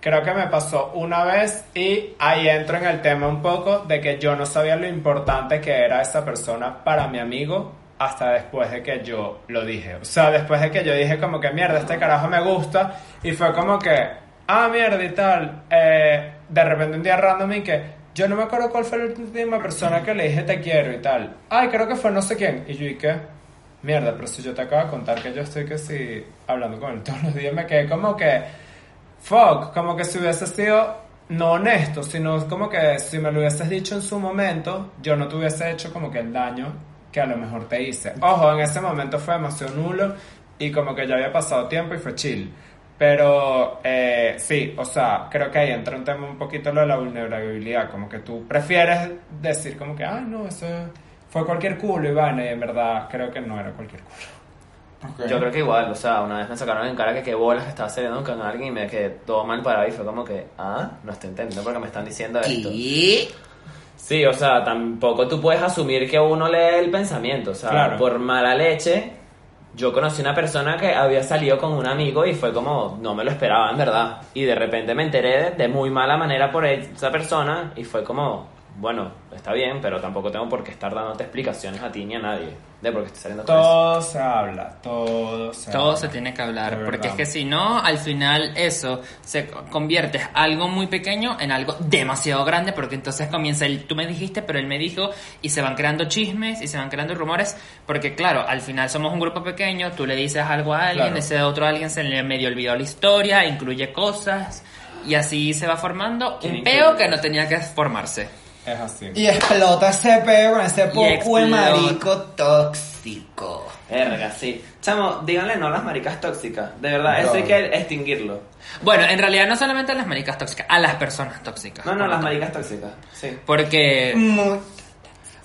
creo que me pasó una vez y ahí entro en el tema un poco de que yo no sabía lo importante que era esa persona para mi amigo hasta después de que yo lo dije. O sea, después de que yo dije como que mierda, este carajo me gusta y fue como que, ah, mierda y tal, eh, de repente un día random y que yo no me acuerdo cuál fue la última persona que le dije te quiero y tal. Ay, creo que fue no sé quién. Y yo, ¿y qué? Mierda, pero si yo te acabo de contar que yo estoy que sí hablando con él todos los días, me quedé como que, fuck, como que si hubiese sido no honesto, sino como que si me lo hubieses dicho en su momento, yo no te hubiese hecho como que el daño que a lo mejor te hice. Ojo, en ese momento fue demasiado nulo y como que ya había pasado tiempo y fue chill. Pero eh, sí, o sea, creo que ahí entra un tema un poquito lo de la vulnerabilidad, como que tú prefieres decir como que, ay no, eso fue cualquier culo vaina, y en verdad creo que no era cualquier culo. Ok. Yo creo que igual, o sea, una vez me sacaron en cara que qué bolas estaba saliendo con alguien y me quedé todo mal parado y fue como que, ah, no estoy entendiendo porque me están diciendo esto. Sí, o sea, tampoco tú puedes asumir que uno lee el pensamiento, o sea, Claro. por mala leche. Yo conocí una persona que había salido con un amigo y fue como, no me lo esperaba, en verdad. Y de repente me enteré de, muy mala manera por esa persona y fue como, bueno, está bien, pero tampoco tengo por qué estar dándote explicaciones a ti ni a nadie de por qué estoy saliendo con eso. Todo se habla, todo se Todo habla. se tiene que hablar, De porque verdad. es que si no, al final eso se convierte algo muy pequeño en algo demasiado grande, porque entonces comienza el tú me dijiste, pero él me dijo, y se van creando chismes y se van creando rumores, porque claro, al final somos un grupo pequeño, tú le dices algo a alguien, Claro. ese otro alguien se le medio olvidó la historia, incluye cosas, y así se va formando ¿Quién un peo que no tenía que formarse. Es así. Y explota ese peo con ese poco de marico tóxico. Verga, sí. Chamo, díganle no a las maricas tóxicas. De verdad, eso hay que extinguirlo. Bueno, en realidad no solamente a las maricas tóxicas, a las personas tóxicas. No, no, las maricas tóxicas. Sí. Porque Muy.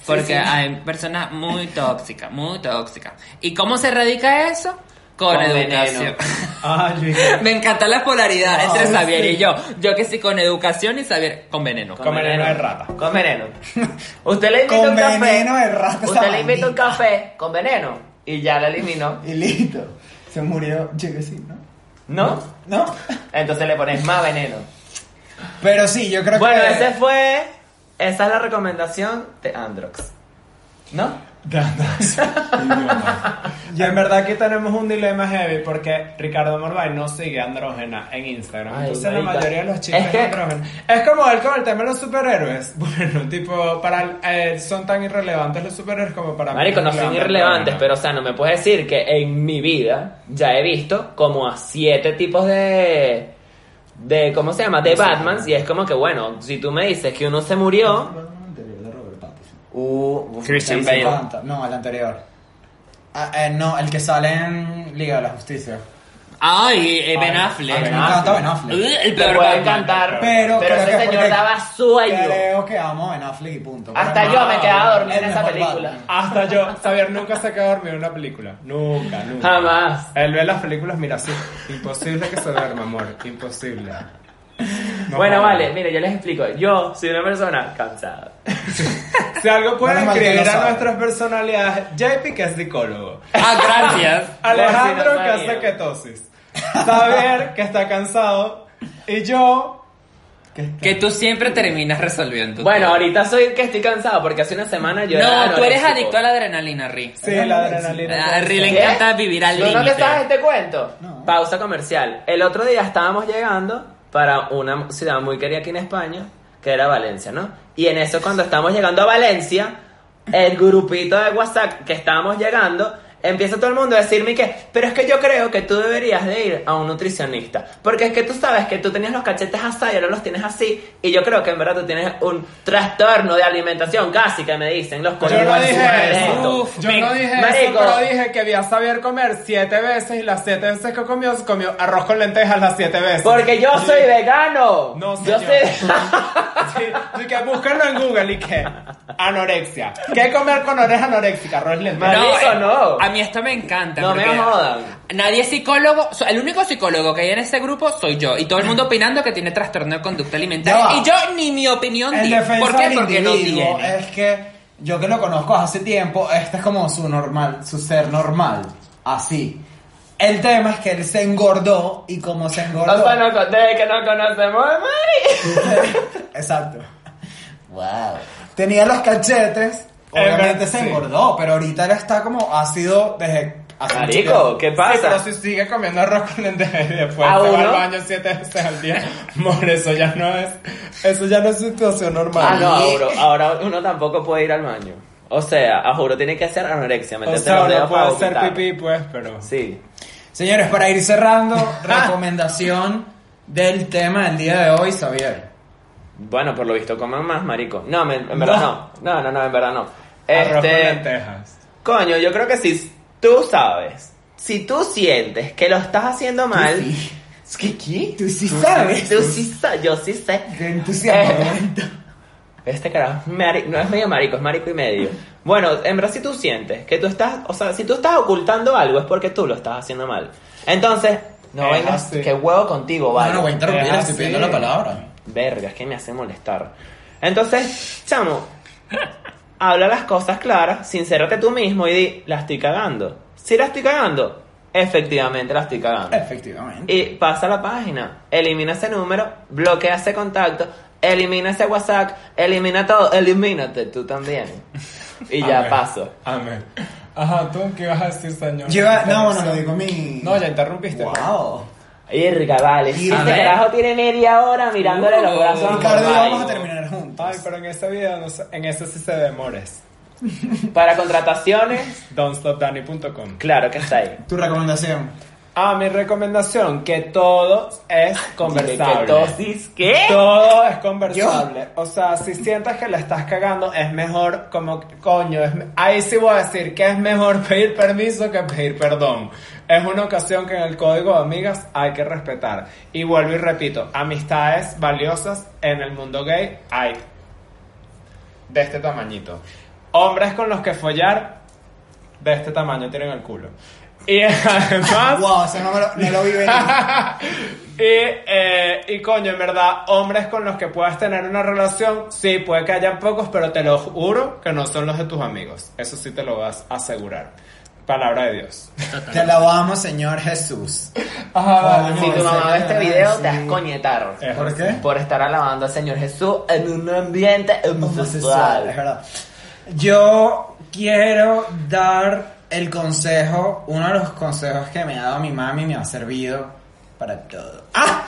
Porque sí. hay personas muy tóxicas, muy tóxicas. ¿Y cómo se radica eso? Con, Con educación. veneno. Ah, Me encanta la polaridad No, entre Xavier sí. y yo. Yo que sí con educación y Xavier con veneno. Con veneno de rata. Con veneno. Usted le invita Con un café. veneno de rata Usted le invita un café con veneno. Y ya la eliminó. Y listo. Se murió. Sí, ¿no? ¿No? ¿No? Entonces le pones más veneno. Pero sí, yo creo Bueno, que. ese fue. Esa es la recomendación de Androx. ¿No? Y en verdad aquí tenemos un dilema heavy porque Ricardo Morvay no sigue andrógena en Instagram. Ay, Entonces la mayoría de los chicos Es que- andrógenos. Es como él con el tema de los superhéroes. Bueno, tipo, para eh, son tan irrelevantes los superhéroes como para mí Marico, no son relevante irrelevantes, el pero o sea, no me puedes decir que en mi vida ya he visto como a siete tipos de. de ¿Cómo se llama? De Batman. Y es como que, bueno, si tú me dices que uno se murió. anterior de Robert Pattinson. Uh, Christian Bale. No, el anterior. Ah, eh, no, el que sale en Liga de la Justicia. Ay, eh, Ben Affleck. A mí me encanta. Ben Affleck. Uh, El Te peor puede Batman. encantar, Pero, creo ese es señor porque daba sueño. Creo que amo a Ben Affleck y punto. Hasta Pero yo me quedaba dormido el en esa mejor película. Batman. Hasta yo, Xavier nunca se queda dormido en una película. Nunca, nunca. Jamás. Él ve las películas, mira, así. Imposible que se duerma, amor. Imposible. No bueno, vale, mire, yo les explico. Yo soy una persona cansada. Si algo puede Menos mal que escribir lo a nuestras personalidades, JP que es psicólogo. Ah, gracias. Alejandro que hace ketosis. Xavier que está cansado. Y yo Que tú siempre terminas resolviendo. Bueno, todo. ahorita soy que estoy cansado porque hace una semana yo era No, tú eres adicto a la adrenalina, Ri. Sí, la adrenalina. A Ri le encanta vivir al ¿Tú no te límite. sabes este cuento? No. Pausa comercial. El otro día estábamos llegando para una ciudad muy querida aquí en España, que era Valencia, ¿no? Y en eso cuando estábamos llegando a Valencia, el grupito de WhatsApp que estábamos llegando empieza todo el mundo a decirme que, pero es que yo creo que tú deberías de ir a un nutricionista, porque es que tú sabes que tú tenías los cachetes así y ahora los tienes así, y yo creo que en verdad tú tienes un trastorno de alimentación, casi que me dicen los Yo no colegas dije eso. Uf, Yo me- no dije Marico. eso, pero dije que vi a Xavier comer siete veces y las siete veces que comió, comió arroz con lentejas las siete veces. Porque yo soy vegano. No, yo señor. soy... Sí, así que búsquenlo en Google y que anorexia. ¿Qué comer con oreja anoréxica? Arroz lentejas. Eh, no. A mí esto me encanta. No me jodan. Nadie es psicólogo. so- El único psicólogo que hay en ese grupo soy yo. Y todo el mundo opinando que tiene trastorno de conducta Ya alimentaria. va. Y yo ni mi opinión En di. defensa ¿Por qué? del Porque no individuo, tiene. es que yo que lo conozco hace tiempo, este es como su normal, su ser normal, así. El tema es que él se engordó y como se engordó... O sea, no, desde que no conocemos a Mari. Exacto. Wow. Tenía los cachetes, obviamente se sí. engordó, pero ahorita él está como ácido desde hace Marico. ¿qué Sí, pero pasa? si sigue comiendo arroz con lentejas y después ¿A se va al uno? baño siete veces al día, por eso ya no es, eso ya no es situación normal. Ah, no, ahora, ahora uno tampoco puede ir al baño. O sea, a juro tiene que hacer anorexia, O meterte sea, los uno dedos para puede hacer vomitar. pipí, pues, pero... Sí. Señores, para ir cerrando, recomendación del tema del día de hoy, Xavier. Bueno, por lo visto comen más, marico. No, me- en verdad no. No, no, no, en verdad no. Arroz con Este, lentejas. coño, yo creo que si tú sabes, si tú sientes que lo estás haciendo mal, sí. es que ¿qué? Tú sí sabes. Tú sí sabes, yo sí sé. Qué entusiasmo. Eh. Este carajo es no es medio marico, es marico y medio. Bueno, en verdad si tú sientes que tú estás, o sea, si tú estás ocultando algo es porque tú lo estás haciendo mal. Entonces, no Es vengas, así. que huevo contigo, No, vale. no voy a interrumpir, Es estoy así. pidiendo la palabra. Verga, es que me hace molestar. Entonces, chamo, habla las cosas claras, sincérate tú mismo y di, la estoy cagando. Si la estoy cagando, efectivamente la estoy cagando. Efectivamente. Y pasa la página, elimina ese número, bloquea ese contacto, elimina ese WhatsApp, elimina todo, elimínate tú también. Y ya Amén. paso. Amén. Ajá, ¿tú qué vas a decir, señor? Lleva, no, bueno, lo digo mi. No, ya interrumpiste. Wow. Irga, vale. Si este carajo tiene media hora mirándole los Uh. brazos. a Ricardo y vamos a terminar juntos. Ay, pero en ese video, no sé- en ese sí se demores. Para contrataciones, Don'tstopdanny.com claro que está ahí. Tu recomendación. Ah, mi recomendación, que todo es conversable. ¿Qué dosis? ¿Qué? Todo es conversable. O sea, si sientes que la estás cagando, es mejor como, coño, es ahí sí voy a decir que es mejor pedir permiso que pedir perdón. Es una ocasión que en el código de amigas hay que respetar. Y vuelvo y repito, amistades valiosas en el mundo gay hay de este tamañito. Hombres con los que follar de este tamaño tienen el culo. Y además... Wow, eso no, me lo, no lo vi venir. y, eh, y coño, en verdad, hombres con los que puedas tener una relación, sí, puede que haya pocos, pero te lo juro que no son los de tus amigos. Eso sí te lo vas a asegurar. Palabra de Dios. Te alabamos, Señor Jesús. Ajá, Si tu sí, mamá ve este sí. video, te vas a coñetar. Es ¿Por qué? Por estar alabando al Señor Jesús en un ambiente Homosexual, es homosexual. verdad. Yo quiero dar el consejo, uno de los consejos que me ha dado mi mami me ha servido para todo. ¡Ah!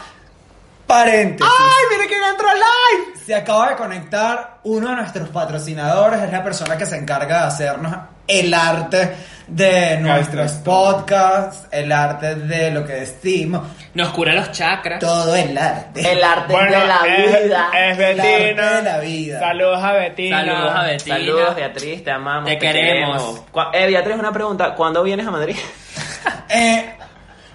Paréntesis. ¡Ay, mire quién entró live! Se acaba de conectar uno de nuestros patrocinadores, es la persona que se encarga de hacernos el arte de nuestros podcasts, el arte de lo que decimos, Nos cura los chakras. todo el arte. El arte Bueno, de la es, vida. es El arte Betina. de la vida. Saludos a Betina. Saludos a Betina. Saludos, Beatriz, te amamos. Te queremos. Eh, Beatriz, una pregunta. ¿Cuándo vienes a Madrid? Eh,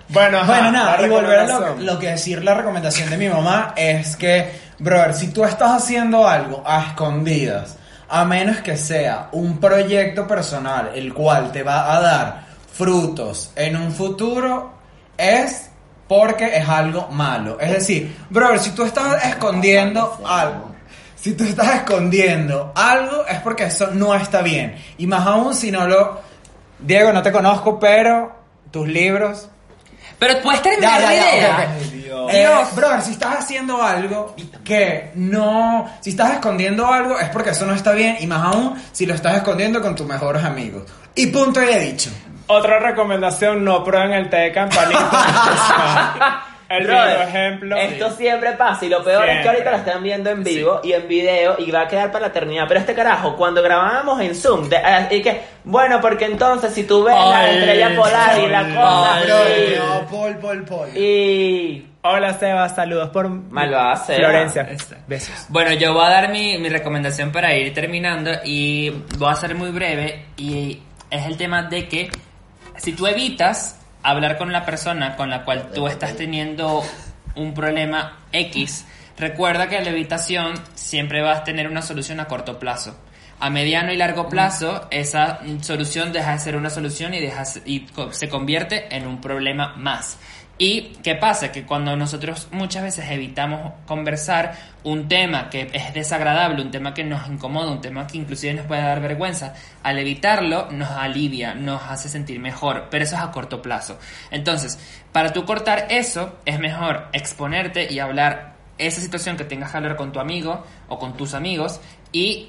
Bueno, ajá, Bueno, nada, la y volver a lo, recomendación. lo que decir la recomendación de mi mamá es que, brother, si tú estás haciendo algo a escondidas, a menos que sea un proyecto personal el cual te va a dar frutos en un futuro, es porque es algo malo. Es decir, brother, si tú estás escondiendo algo, si tú estás escondiendo algo, es porque eso no está bien. Y más aún si no lo... Diego, no te conozco, pero tus libros Pero puedes terminar ya, la idea. ok, ok. Ay, Dios. Eh, brother, si estás haciendo algo que no. Si estás escondiendo algo es porque eso no está bien. Y más aún si lo estás escondiendo con tus mejores amigos. Y punto y he dicho. Otra recomendación, no prueben el té de campanita. El Brother, vivo ejemplo. Esto siempre pasa y lo peor es que ahorita lo están viendo en vivo y en video y va a quedar para la eternidad. Pero este carajo, cuando grabábamos en Zoom, de- eh, y que, bueno, porque entonces si tú ves la estrella polar y la cosa y- No, Paul, Paul, Paul. y... Hola Seba, saludos por Malvada. Florencia. Besos. Bueno, yo voy a dar mi, mi recomendación para ir terminando y voy a ser muy breve y es el tema de que si tú evitas hablar con la persona con la cual tú estás teniendo un problema X, recuerda que la evitación siempre va a tener una solución a corto plazo. A mediano y largo plazo, esa solución deja de ser una solución y, deja, y se convierte en un problema más. ¿Y qué pasa? Que cuando nosotros muchas veces evitamos conversar un tema que es desagradable, un tema que nos incomoda, un tema que inclusive nos puede dar vergüenza, al evitarlo nos alivia, nos hace sentir mejor, pero eso es a corto plazo. Entonces, para tú cortar eso, es mejor exponerte y hablar esa situación que tengas que hablar con tu amigo o con tus amigos y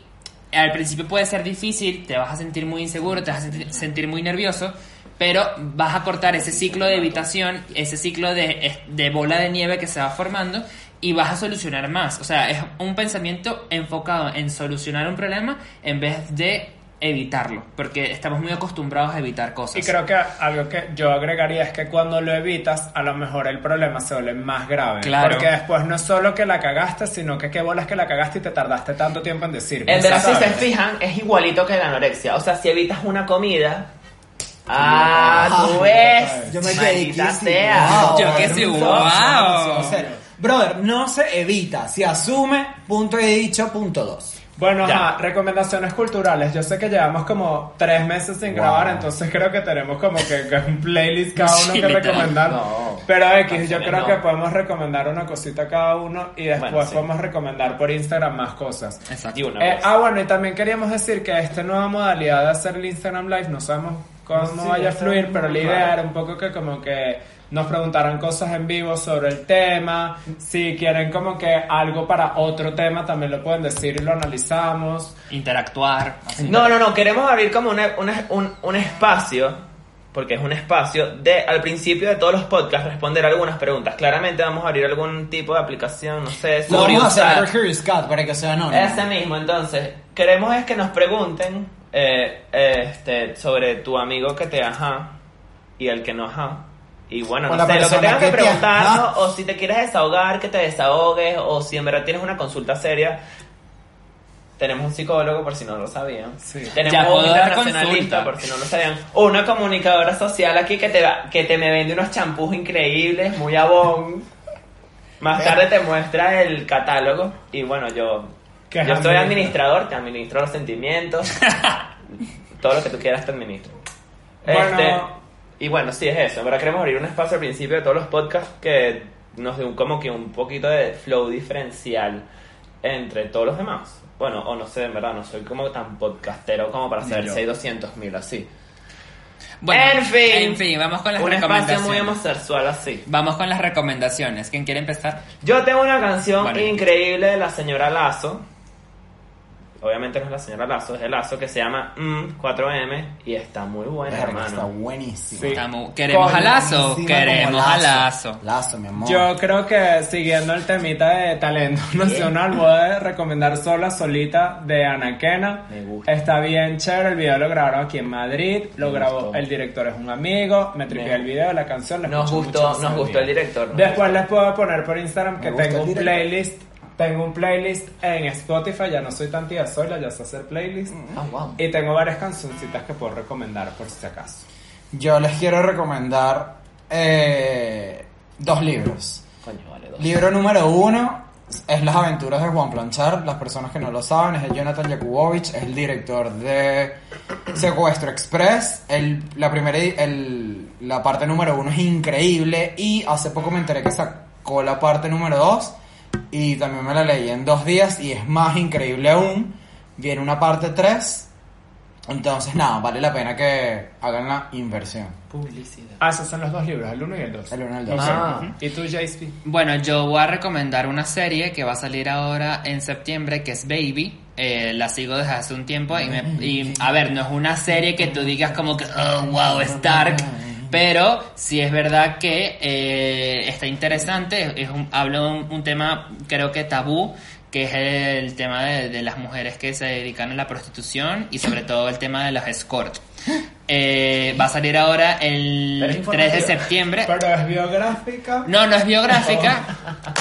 al principio puede ser difícil, te vas a sentir muy inseguro, te vas a sentir- muy nervioso, pero vas a cortar ese ciclo de evitación, ese ciclo de, de bola de nieve que se va formando y vas a solucionar más. O sea, es un pensamiento enfocado en solucionar un problema en vez de evitarlo, porque estamos muy acostumbrados a evitar cosas. Y creo que algo que yo agregaría es que cuando lo evitas, a lo mejor el problema se vuelve más grave. Claro. Porque después no es solo que la cagaste, sino que qué bolas que la cagaste y te tardaste tanto tiempo en decir. En verdad, si se fijan, es igualito que la anorexia. O sea, si evitas una comida... Ah, tú ves. Yo me quedé sí, sea. wow, Yo que sí, wow. serio. Brother, no se evita, se asume, punto y dicho, punto dos. Bueno, ajá, recomendaciones culturales. Yo sé que llevamos como tres meses sin Wow. grabar, entonces creo que tenemos como que, que un playlist cada uno Sí, que recomendar. No. Pero X, yo creo no. que podemos recomendar una cosita cada uno y después Bueno, sí. podemos recomendar por Instagram más cosas. Exacto. Y una Eh, ah, bueno, y también queríamos decir que esta nueva modalidad de hacer el Instagram Live, no sabemos cómo Sí, vaya a fluir, pero la idea era un poco que como que nos preguntaran cosas en vivo sobre el tema, si quieren como que algo para otro tema también lo pueden decir y lo analizamos. Interactuar. así. No, no, no, queremos abrir como una- una- un, un espacio, porque es un espacio, de al principio de todos los podcasts responder algunas preguntas. Claramente vamos a abrir algún tipo de aplicación, no sé, Lo vamos a hacer para que sea anónimo. Ese mismo, entonces, queremos es que nos pregunten eh, este, sobre tu amigo que te ajá y el que no ajá. Y bueno, O no sé, lo que tengas que que te ajá. o si te quieres desahogar, que te desahogues, o si en verdad tienes una consulta seria. Tenemos un psicólogo, por si no lo sabían. Sí. Tenemos un internacionalista, consulta. por si no lo sabían. Una comunicadora social aquí que te, va- que te me vende unos champús increíbles, muy abón. Más tarde te muestra el catálogo. Y bueno, yo, ¿Qué yo soy administra? administrador, te administro los sentimientos. todo lo que tú quieras te administro. Bueno. Este, y bueno, sí es eso. Ahora queremos abrir un espacio al principio de todos los podcasts que nos dé un, como que un poquito de flow diferencial entre todos los demás. Bueno, o no sé, en verdad, no soy como tan podcastero como para hacer yo. 600 mil así. Bueno, en fin. En fin, vamos con las Un espacio recomendaciones. muy homosexual así. Vamos con las recomendaciones. ¿Quién quiere empezar? Yo tengo una canción Bueno. increíble de la señora Lazo. Obviamente no es la señora Lazo, es de Lazo, que se llama mm, 4M y está muy buena, Verga, está hermano. buenísimo. Sí. Estamos- ¿Queremos a Lazo? Queremos como a Lazo. Lazo, mi amor. Yo creo que siguiendo el temita de talento nacional, voy a recomendar Sola Solita de Anaquena. Me gusta. Está bien chévere, el video lo grabaron aquí en Madrid, lo Me grabó, gustó. el director es un amigo, me tripié Me- el video, la canción, la Nos escuché gustó, mucho, nos no gustó el director. nos Después les puedo poner por Instagram Me que gusta tengo el un director. playlist, tengo un playlist en Spotify, ya no soy tan tía sola, ya sé hacer playlist. Ah, wow. Y tengo varias cancioncitas que puedo recomendar por si acaso. Yo les quiero recomendar eh, dos libros. Coño, vale, dos. Libro número uno es Las aventuras de Juan Planchar. Las personas que no lo saben, es de Jonathan Jakubowicz, es el director de Secuestro Express. El, la, primera, el- la parte número uno es increíble y hace poco me enteré que sacó la parte número dos y también me la leí en dos días y es más increíble aún. Viene una parte tres. Entonces, nada, vale la pena que hagan la inversión. Publicidad. Ah, esos son los dos libros, el uno y el dos. El uno y el dos. Ah. ¿Y tú, JSP? Bueno, yo voy a recomendar una serie que va a salir ahora en septiembre, que es Baby. Eh, la sigo desde hace un tiempo y, me- y, a ver, no es una serie que tú digas como que, oh, wow, es dark, Pero sí es verdad que eh, está interesante, es un, de un, tema creo que tabú, que es el tema de, de las mujeres que se dedican a la prostitución y sobre todo el tema de las escort. Eh, va a salir ahora el es 3 de septiembre. Pero es biográfica. No, no es biográfica,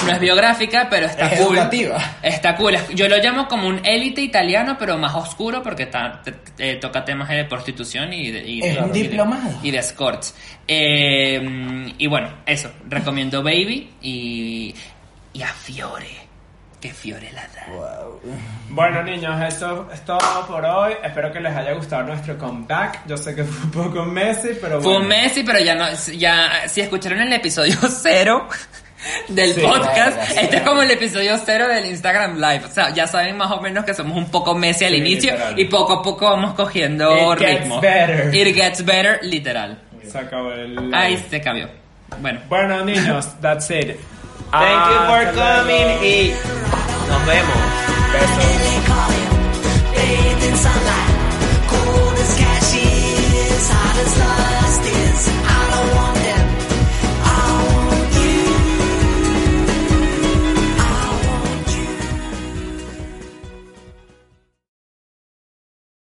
no es biográfica, pero está Es cool. educativa. Está cool. Yo lo llamo como un élite italiano, pero más oscuro porque te- te- toca temas de prostitución y de, y de- un y de- diplomado. Y de escorts. Eh, y bueno, eso. Recomiendo Baby y, y a Fiore. Que Fiore la da. Bueno, niños, eso es todo por hoy. Espero que les haya gustado nuestro comeback. Yo sé que fue un poco Messi, pero Fue bueno. un Messi, pero ya no, ya, si escucharon el episodio cero del Sí, podcast, claro, este es como el episodio cero del Instagram Live. O sea, ya saben más o menos que somos un poco Messi al Sí, inicio literal. y poco a poco vamos cogiendo It gets ritmo. better. It gets better, literal. Se acabó el. Ahí se cambió. Bueno. Bueno, niños, that's it. Thank you for ah, coming y nos vemos. Besos.